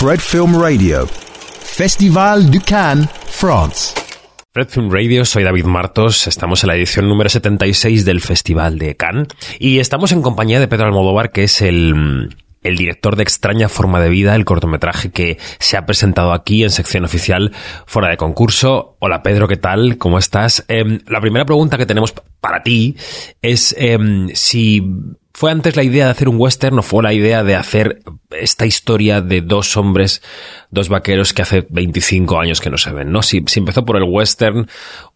Fred Film Radio, Festival du Cannes, France. Red Film Radio, soy David Martos, estamos en la edición número 76 del Festival de Cannes y estamos en compañía de Pedro Almodóvar, que es el, el director de Extraña Forma de Vida, el cortometraje que se ha presentado aquí en sección oficial fuera de concurso. Hola Pedro, ¿qué tal? ¿Cómo estás? Em, la primera pregunta que tenemos para ti es em, si fue antes la idea de hacer un western o fue la idea de hacer esta historia de dos hombres, dos vaqueros que hace 25 años que no se ven, ¿no? Si, empezó por el western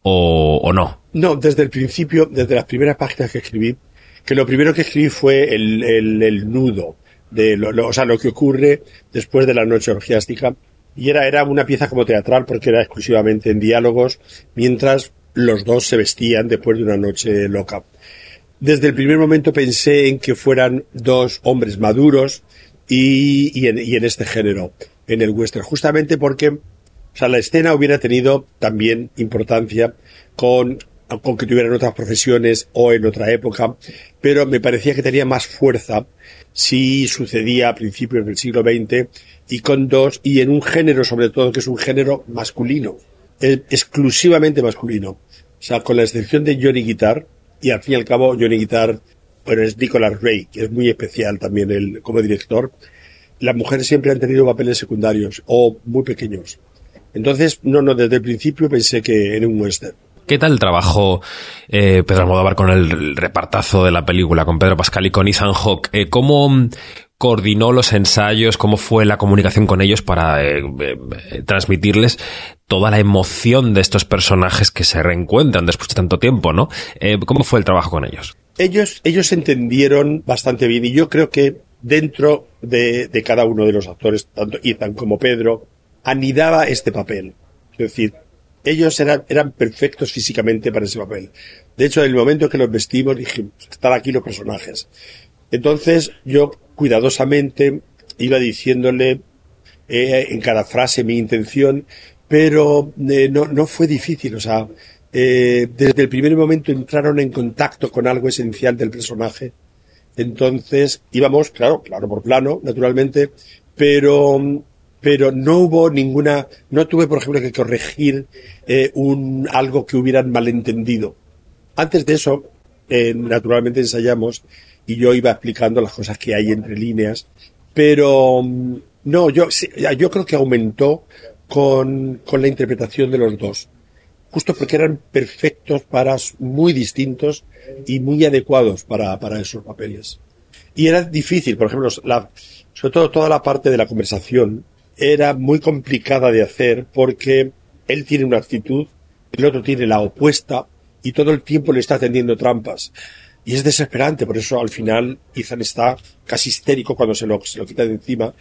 o, no. No, desde el principio, desde las primeras páginas que escribí, que lo primero que escribí fue el, el nudo de lo, o sea, lo que ocurre después de la noche orgiástica. Y era, era una pieza como teatral porque era exclusivamente en diálogos, mientras los dos se vestían después de una noche loca. Desde el primer momento pensé en que fueran dos hombres maduros y, y, en, y en este género, en el western, justamente porque o sea, la escena hubiera tenido también importancia con, con que tuvieran otras profesiones o en otra época, pero me parecía que tenía más fuerza si sucedía a principios del siglo XX y con dos, y en un género sobre todo que es un género masculino, exclusivamente masculino. O sea, con la excepción de Johnny Guitar, y al fin y al cabo Johnny Guitar, bueno, es Nicholas Ray, que es muy especial también él como director, las mujeres siempre han tenido papeles secundarios o muy pequeños. Entonces, no, no, desde el principio pensé que era un western. ¿Qué tal el trabajo eh, Pedro Almodóvar con el repartazo de la película, con Pedro Pascal y con Ethan Hawke? Eh, ¿Cómo coordinó los ensayos? ¿Cómo fue la comunicación con ellos para eh, eh, transmitirles toda la emoción de estos personajes que se reencuentran después de tanto tiempo, ¿no? ¿Cómo fue el trabajo con ellos? Ellos, ellos entendieron bastante bien y yo creo que dentro de, cada uno de los actores, tanto Ethan como Pedro, anidaba este papel. Es decir, ellos eran, eran perfectos físicamente para ese papel. De hecho, en el momento que los vestimos dije, están aquí los personajes. Entonces yo cuidadosamente iba diciéndole eh, en cada frase mi intención, pero eh, no, no fue difícil. O sea, eh, desde el primer momento entraron en contacto con algo esencial del personaje. Entonces íbamos, claro, claro por plano, naturalmente, pero pero no hubo ninguna, no tuve, por ejemplo, que corregir eh, un, algo que hubieran malentendido. Antes de eso, eh, naturalmente ensayamos y yo iba explicando las cosas que hay entre líneas, pero mm, no, yo, yo creo que aumentó con, con la interpretación de los dos. Justo porque eran perfectos para muy distintos y muy adecuados para, para esos papeles. Y era difícil, por ejemplo, la, sobre todo toda la parte de la conversación, era muy complicada de hacer porque él tiene una actitud, el otro tiene la opuesta y todo el tiempo le está tendiendo trampas. Y es desesperante, por eso al final Ethan está casi histérico cuando se lo, se lo quita de encima,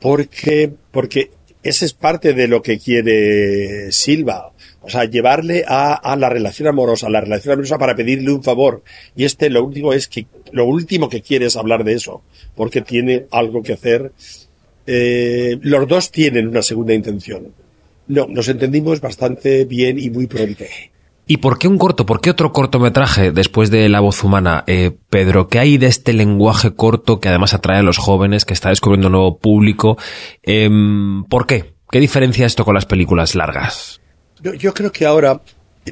porque, porque esa es parte de lo que quiere Silva. O sea, llevarle a, a, la relación amorosa, la relación amorosa para pedirle un favor. Y este lo último es que, lo último que quiere es hablar de eso, porque tiene algo que hacer eh, los dos tienen una segunda intención. No, nos entendimos bastante bien y muy pronto. ¿Y por qué un corto? ¿Por qué otro cortometraje después de La voz humana? Eh, Pedro, ¿qué hay de este lenguaje corto que además atrae a los jóvenes, que está descubriendo un nuevo público? Em, ¿Por qué? ¿Qué diferencia esto con las películas largas? Yo, creo que ahora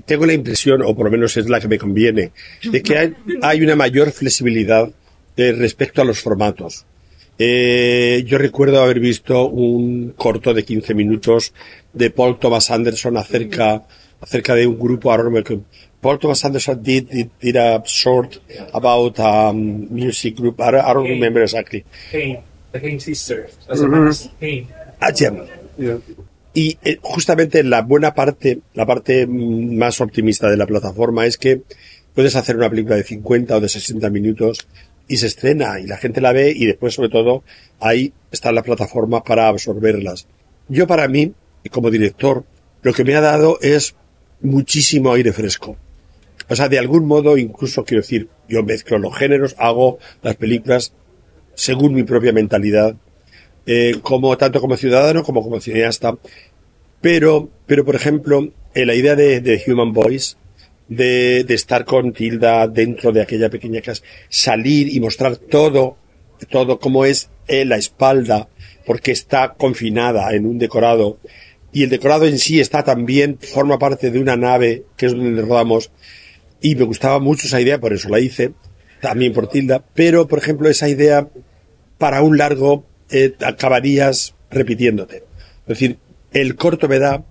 tengo la impresión, o por lo menos es la que me conviene, de que hay, una mayor flexibilidad eh, respecto a los formatos. Eh, yo recuerdo haber visto un corto de 15 minutos de Paul Thomas Anderson acerca, acerca de un grupo, Paul Thomas Anderson did, did, a short about a um, music group, I, don't remember exactly. Pain, the Pain Sisters. Ah, y eh, justamente la buena parte, la parte más optimista de la plataforma es que puedes hacer una película de 50 o de 60 minutos y se estrena y la gente la ve y después sobre todo ahí está la plataforma para absorberlas. Yo para mí, como director, lo que me ha dado es muchísimo aire fresco. O sea, de algún modo, incluso quiero decir, yo mezclo los géneros, hago las películas según mi propia mentalidad, eh, como tanto como ciudadano como como cineasta. Pero, pero por ejemplo, en la idea de, Human Voice, de, de estar con Tilda dentro de aquella pequeña casa, salir y mostrar todo todo como es en la espalda, porque está confinada en un decorado, y el decorado en sí está también, forma parte de una nave, que es donde rodamos, y me gustaba mucho esa idea, por eso la hice, también por Tilda, pero por ejemplo esa idea para un largo eh, acabarías repitiéndote. Es decir, el corto me da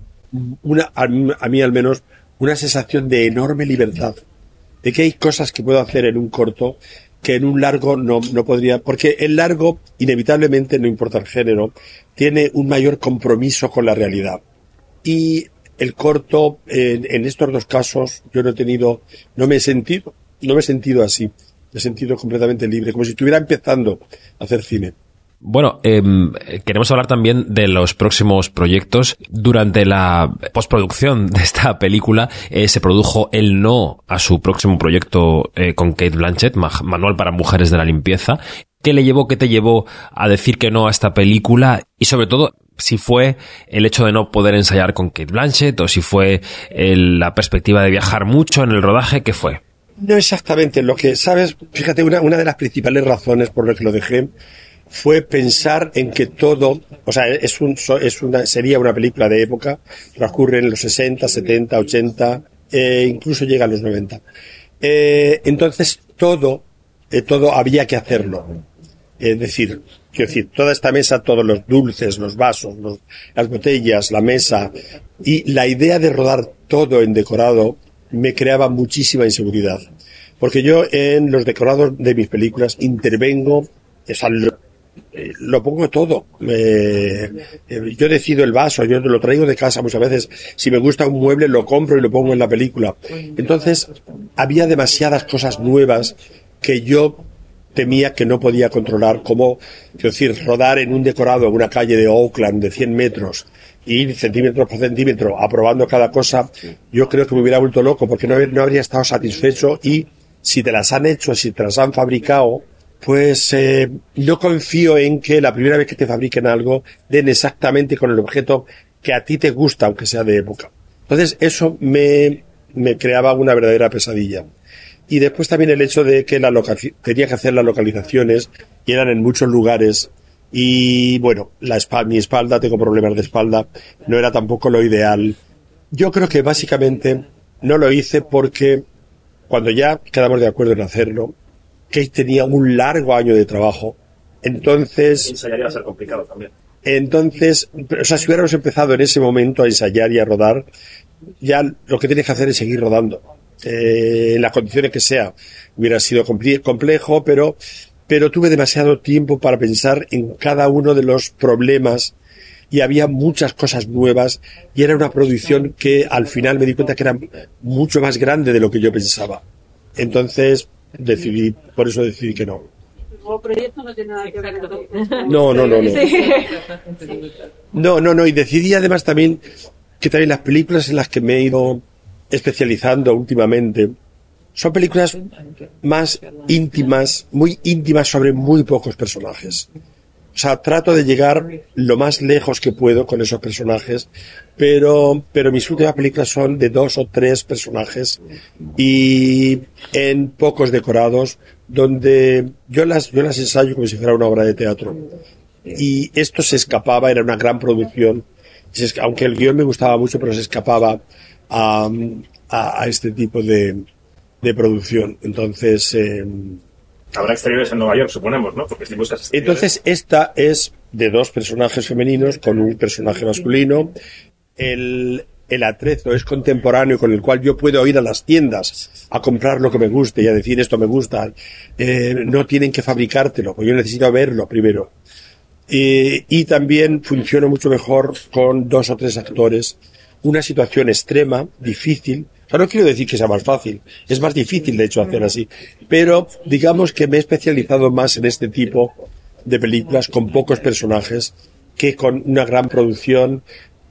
una, a mí, a mí al menos, una sensación de enorme libertad, de que hay cosas que puedo hacer en un corto que en un largo no, no podría, porque el largo, inevitablemente, no importa el género, tiene un mayor compromiso con la realidad. Y el corto, en, en estos dos casos, yo no he tenido, no me he sentido, no me he sentido así. Me he sentido completamente libre, como si estuviera empezando a hacer cine. Bueno, eh, queremos hablar también de los próximos proyectos. Durante la postproducción de esta película eh, se produjo el no a su próximo proyecto eh, con Kate Blanchett, Manual para Mujeres de la Limpieza. ¿Qué le llevó, qué te llevó a decir que no a esta película? Y sobre todo, si fue el hecho de no poder ensayar con Kate Blanchett o si fue el, la perspectiva de viajar mucho en el rodaje, ¿qué fue? No exactamente. Lo que, sabes, fíjate, una, una de las principales razones por las que lo dejé fue pensar en que todo, o sea, es un, es una, sería una película de época, transcurre en los 60, 70, 80, eh, incluso llega a los 90. Eh, entonces, todo, eh, todo había que hacerlo. Es decir, quiero decir, toda esta mesa, todos los dulces, los vasos, los, las botellas, la mesa, y la idea de rodar todo en decorado me creaba muchísima inseguridad. Porque yo en los decorados de mis películas intervengo, o sea, eh, lo pongo todo. Eh, yo decido el vaso, yo lo traigo de casa muchas veces. Si me gusta un mueble, lo compro y lo pongo en la película. Entonces, había demasiadas cosas nuevas que yo temía que no podía controlar, como, quiero decir, rodar en un decorado en una calle de Oakland de 100 metros, ir centímetro por centímetro, aprobando cada cosa, yo creo que me hubiera vuelto loco porque no, no habría estado satisfecho y si te las han hecho, si te las han fabricado, pues eh, no confío en que la primera vez que te fabriquen algo den exactamente con el objeto que a ti te gusta, aunque sea de época. Entonces eso me, me creaba una verdadera pesadilla. Y después también el hecho de que la tenía que hacer las localizaciones y eran en muchos lugares y bueno, la espalda, mi espalda, tengo problemas de espalda, no era tampoco lo ideal. Yo creo que básicamente no lo hice porque cuando ya quedamos de acuerdo en hacerlo, Kate tenía un largo año de trabajo. Entonces. Ensayar iba a ser complicado también. Entonces, o sea, si hubiéramos empezado en ese momento a ensayar y a rodar, ya lo que tienes que hacer es seguir rodando. Eh, en las condiciones que sea. Hubiera sido complejo, pero, pero tuve demasiado tiempo para pensar en cada uno de los problemas y había muchas cosas nuevas y era una producción que al final me di cuenta que era mucho más grande de lo que yo pensaba. Entonces, decidí, por eso decidí que no. proyecto no tiene nada que ver No, no, no, no. No, no, no. Y decidí además también que también las películas en las que me he ido especializando últimamente son películas más íntimas, muy íntimas sobre muy pocos personajes. O sea, trato de llegar lo más lejos que puedo con esos personajes, pero, pero mis últimas películas son de dos o tres personajes y en pocos decorados, donde yo las, yo las ensayo como si fuera una obra de teatro. Y esto se escapaba, era una gran producción, aunque el guion me gustaba mucho, pero se escapaba a, a, este tipo de, de producción. Entonces, eh, Habrá exteriores en Nueva York, suponemos, ¿no? Porque si buscas Entonces, esta es de dos personajes femeninos con un personaje masculino. El, el atrezo es contemporáneo con el cual yo puedo ir a las tiendas a comprar lo que me guste y a decir esto me gusta. Eh, no tienen que fabricártelo, pues yo necesito verlo primero. Eh, y también funciona mucho mejor con dos o tres actores. Una situación extrema, difícil, o sea, no quiero decir que sea más fácil, es más difícil de hecho hacer así, pero digamos que me he especializado más en este tipo de películas con pocos personajes que con una gran producción,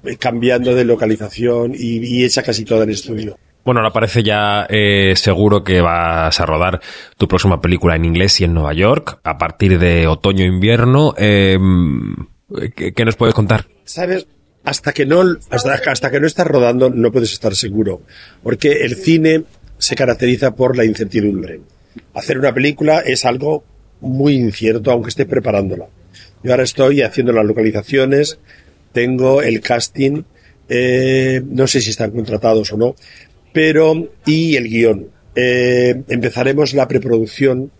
eh, cambiando de localización y, y hecha casi toda en estudio. Bueno, ahora parece ya eh, seguro que vas a rodar tu próxima película en inglés y en Nueva York a partir de otoño-invierno. Eh, ¿qué, ¿Qué nos puedes contar? ¿Sabes? Hasta que no hasta, hasta que no estás rodando no puedes estar seguro porque el cine se caracteriza por la incertidumbre hacer una película es algo muy incierto, aunque esté preparándola. Yo ahora estoy haciendo las localizaciones, tengo el casting, eh, no sé si están contratados o no, pero y el guion. Eh, empezaremos la preproducción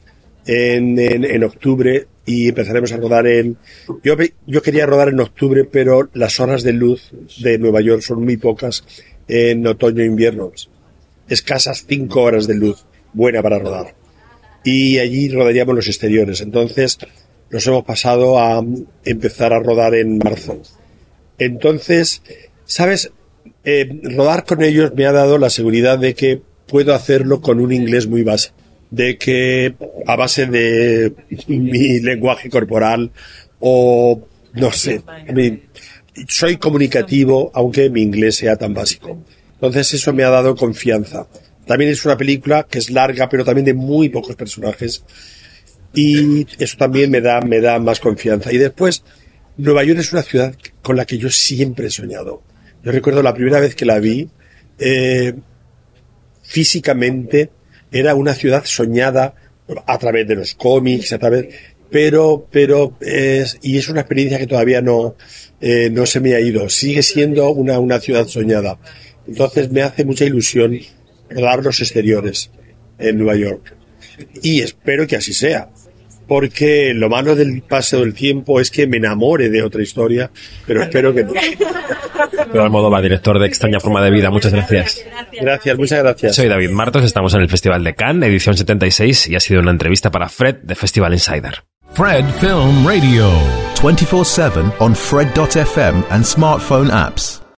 en, en, en, octubre y empezaremos a rodar en... Yo, yo quería rodar en octubre, pero las horas de luz de Nueva York son muy pocas en otoño e invierno. Escasas cinco horas de luz, buena para rodar. Y allí rodaríamos los exteriores. Entonces nos hemos pasado a empezar a rodar en marzo. Entonces, ¿sabes? Eh, rodar con ellos me ha dado la seguridad de que puedo hacerlo con un inglés muy básico de que a base de mi lenguaje corporal o no sé, soy comunicativo aunque mi inglés sea tan básico. Entonces eso me ha dado confianza. También es una película que es larga pero también de muy pocos personajes y eso también me da me da más confianza. Y después Nueva York es una ciudad con la que yo siempre he soñado. Yo recuerdo la primera vez que la vi eh, físicamente era una ciudad soñada a través de los cómics, a través, pero, pero es, y es una experiencia que todavía no, eh, no se me ha ido. Sigue siendo una, una ciudad soñada. Entonces me hace mucha ilusión rodar los exteriores en Nueva York. Y espero que así sea porque lo malo del paso del tiempo es que me enamore de otra historia, pero espero que no. Pedro Almodóvar, director de Extraña Forma de Vida, muchas gracias. Gracias, muchas gracias. Soy David Martos, estamos en el Festival de Cannes, edición 76, y ha sido una entrevista para Fred de Festival Insider. Fred Film Radio. 24-7 on Fred.fm and smartphone apps.